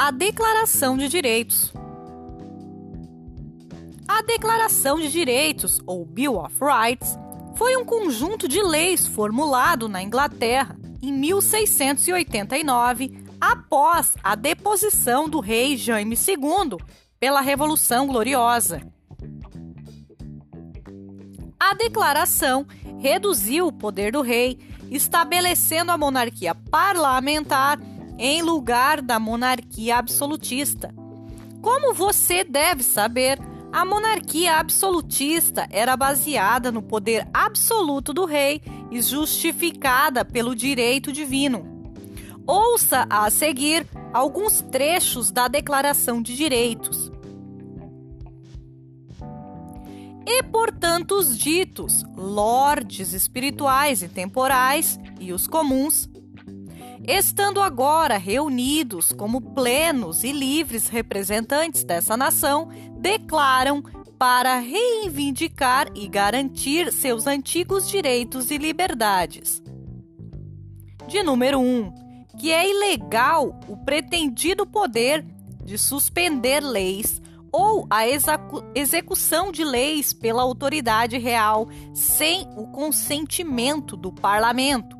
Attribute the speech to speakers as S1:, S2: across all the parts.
S1: a Declaração de Direitos. A Declaração de Direitos, ou Bill of Rights, foi um conjunto de leis formulado na Inglaterra em 1689, após a deposição do rei Jaime II pela Revolução Gloriosa. A declaração reduziu o poder do rei, estabelecendo a monarquia parlamentar em lugar da monarquia absolutista. Como você deve saber, a monarquia absolutista era baseada no poder absoluto do rei e justificada pelo direito divino. Ouça a seguir alguns trechos da Declaração de Direitos. E portanto os ditos lordes espirituais e temporais e os comuns estando agora reunidos como plenos e livres representantes dessa nação, declaram para reivindicar e garantir seus antigos direitos e liberdades. De número 1, um, que é ilegal o pretendido poder de suspender leis ou a execução de leis pela autoridade real sem o consentimento do parlamento.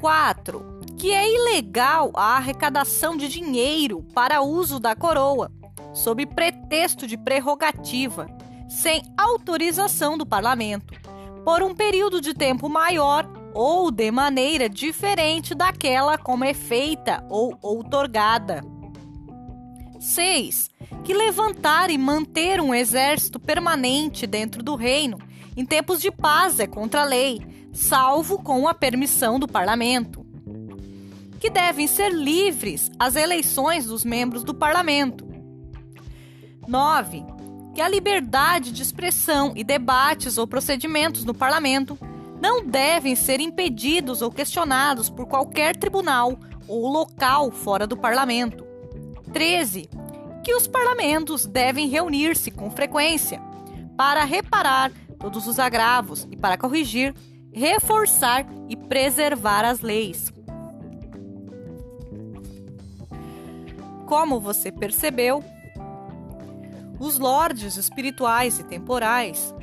S1: 4. Que é ilegal a arrecadação de dinheiro para uso da coroa, sob pretexto de prerrogativa, sem autorização do parlamento, por um período de tempo maior ou de maneira diferente daquela como é feita ou outorgada. 6. Que levantar e manter um exército permanente dentro do reino em tempos de paz é contra a lei, salvo com a permissão do parlamento. Que devem ser livres as eleições dos membros do parlamento. 9. Que a liberdade de expressão e debates ou procedimentos no parlamento não devem ser impedidos ou questionados por qualquer tribunal ou local fora do parlamento. 13. Que os parlamentos devem reunir-se com frequência para reparar todos os agravos e para corrigir, reforçar e preservar as leis. Como você percebeu, os lordes espirituais e temporais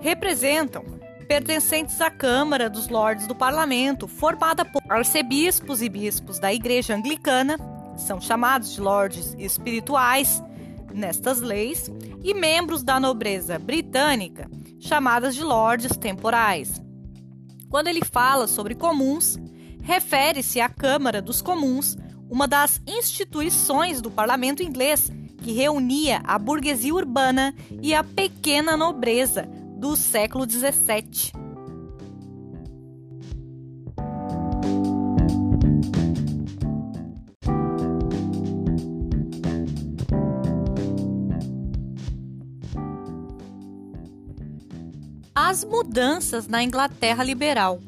S1: representam pertencentes à Câmara dos Lordes do Parlamento, formada por arcebispos e bispos da Igreja Anglicana, são chamados de lordes espirituais nestas leis, e membros da nobreza britânica, chamadas de lordes temporais. Quando ele fala sobre comuns, refere-se à Câmara dos Comuns, uma das instituições do parlamento inglês que reunia a burguesia urbana e a pequena nobreza do século XVII. As mudanças na Inglaterra liberal.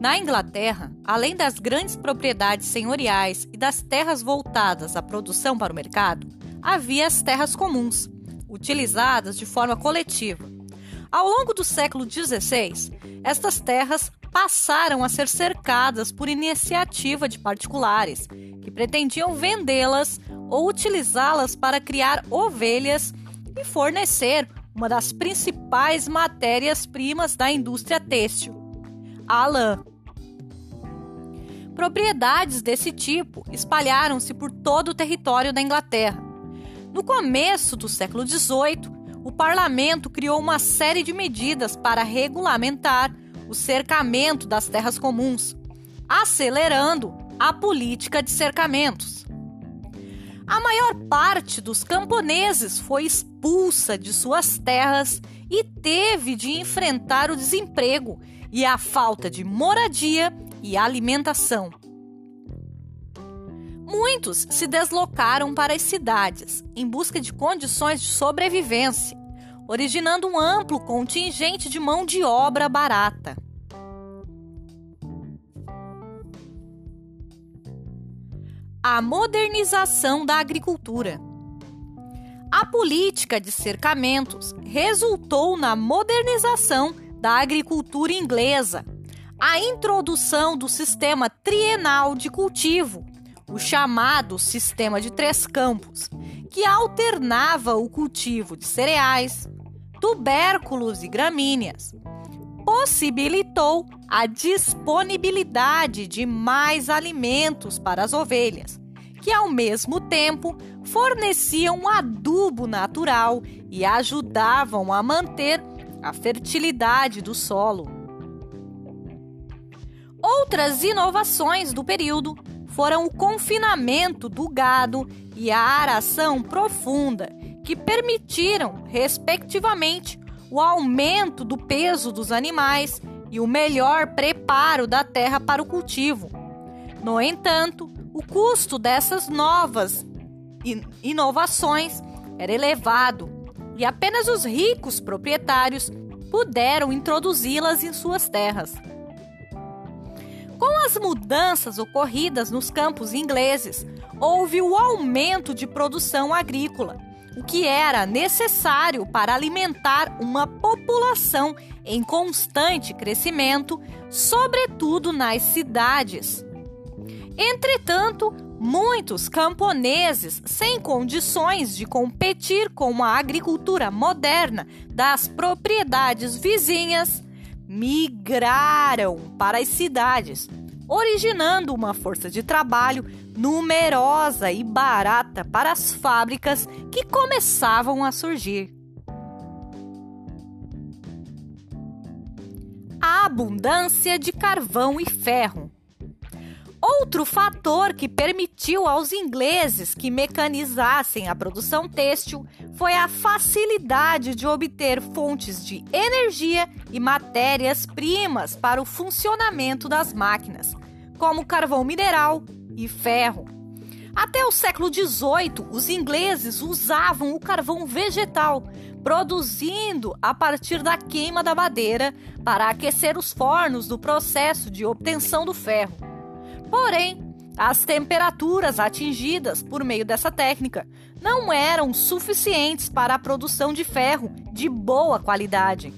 S1: Na Inglaterra, além das grandes propriedades senhoriais e das terras voltadas à produção para o mercado, havia as terras comuns, utilizadas de forma coletiva. Ao longo do século XVI, estas terras passaram a ser cercadas por iniciativa de particulares, que pretendiam vendê-las ou utilizá-las para criar ovelhas e fornecer uma das principais matérias-primas da indústria têxtil, a lã. Propriedades desse tipo espalharam-se por todo o território da Inglaterra. No começo do século XVIII, o parlamento criou uma série de medidas para regulamentar o cercamento das terras comuns, acelerando a política de cercamentos. A maior parte dos camponeses foi expulsa de suas terras e teve de enfrentar o desemprego e a falta de moradia e alimentação. Muitos se deslocaram para as cidades em busca de condições de sobrevivência, originando um amplo contingente de mão de obra barata. A modernização da agricultura. A política de cercamentos resultou na modernização da agricultura inglesa, a introdução do sistema trienal de cultivo, o chamado sistema de três campos, que alternava o cultivo de cereais, tubérculos e gramíneas, possibilitou a disponibilidade de mais alimentos para as ovelhas, que ao mesmo tempo forneciam adubo natural e ajudavam a manter a fertilidade do solo. Outras inovações do período foram o confinamento do gado e a aração profunda, que permitiram, respectivamente, o aumento do peso dos animais e o melhor preparo da terra para o cultivo. No entanto, o custo dessas novas inovações era elevado e apenas os ricos proprietários puderam introduzi-las em suas terras. Com as mudanças ocorridas nos campos ingleses, houve o aumento de produção agrícola o que era necessário para alimentar uma população em constante crescimento, sobretudo nas cidades. Entretanto, muitos camponeses, sem condições de competir com a agricultura moderna das propriedades vizinhas, migraram para as cidades originando uma força de trabalho numerosa e barata para as fábricas que começavam a surgir. A abundância de carvão e ferro. Outro fator que permitiu aos ingleses que mecanizassem a produção têxtil foi a facilidade de obter fontes de energia e matérias-primas para o funcionamento das máquinas, como carvão mineral e ferro. Até o século XVIII, os ingleses usavam o carvão vegetal, produzindo a partir da queima da madeira para aquecer os fornos do processo de obtenção do ferro. Porém, as temperaturas atingidas por meio dessa técnica não eram suficientes para a produção de ferro de boa qualidade.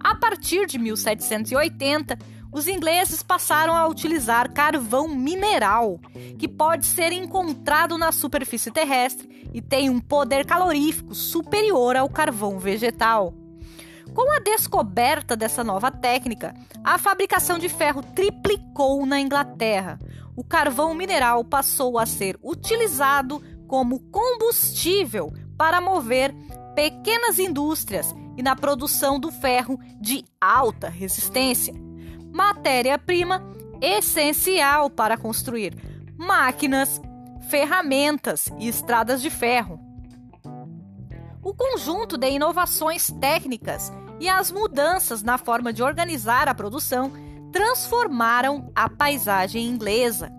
S1: A partir de 1780, os ingleses passaram a utilizar carvão mineral, que pode ser encontrado na superfície terrestre e tem um poder calorífico superior ao carvão vegetal. Com a descoberta dessa nova técnica, a fabricação de ferro triplicou na Inglaterra. O carvão mineral passou a ser utilizado como combustível para mover pequenas indústrias e na produção do ferro de alta resistência, matéria-prima essencial para construir máquinas, ferramentas e estradas de ferro. O conjunto de inovações técnicas e as mudanças na forma de organizar a produção transformaram a paisagem inglesa.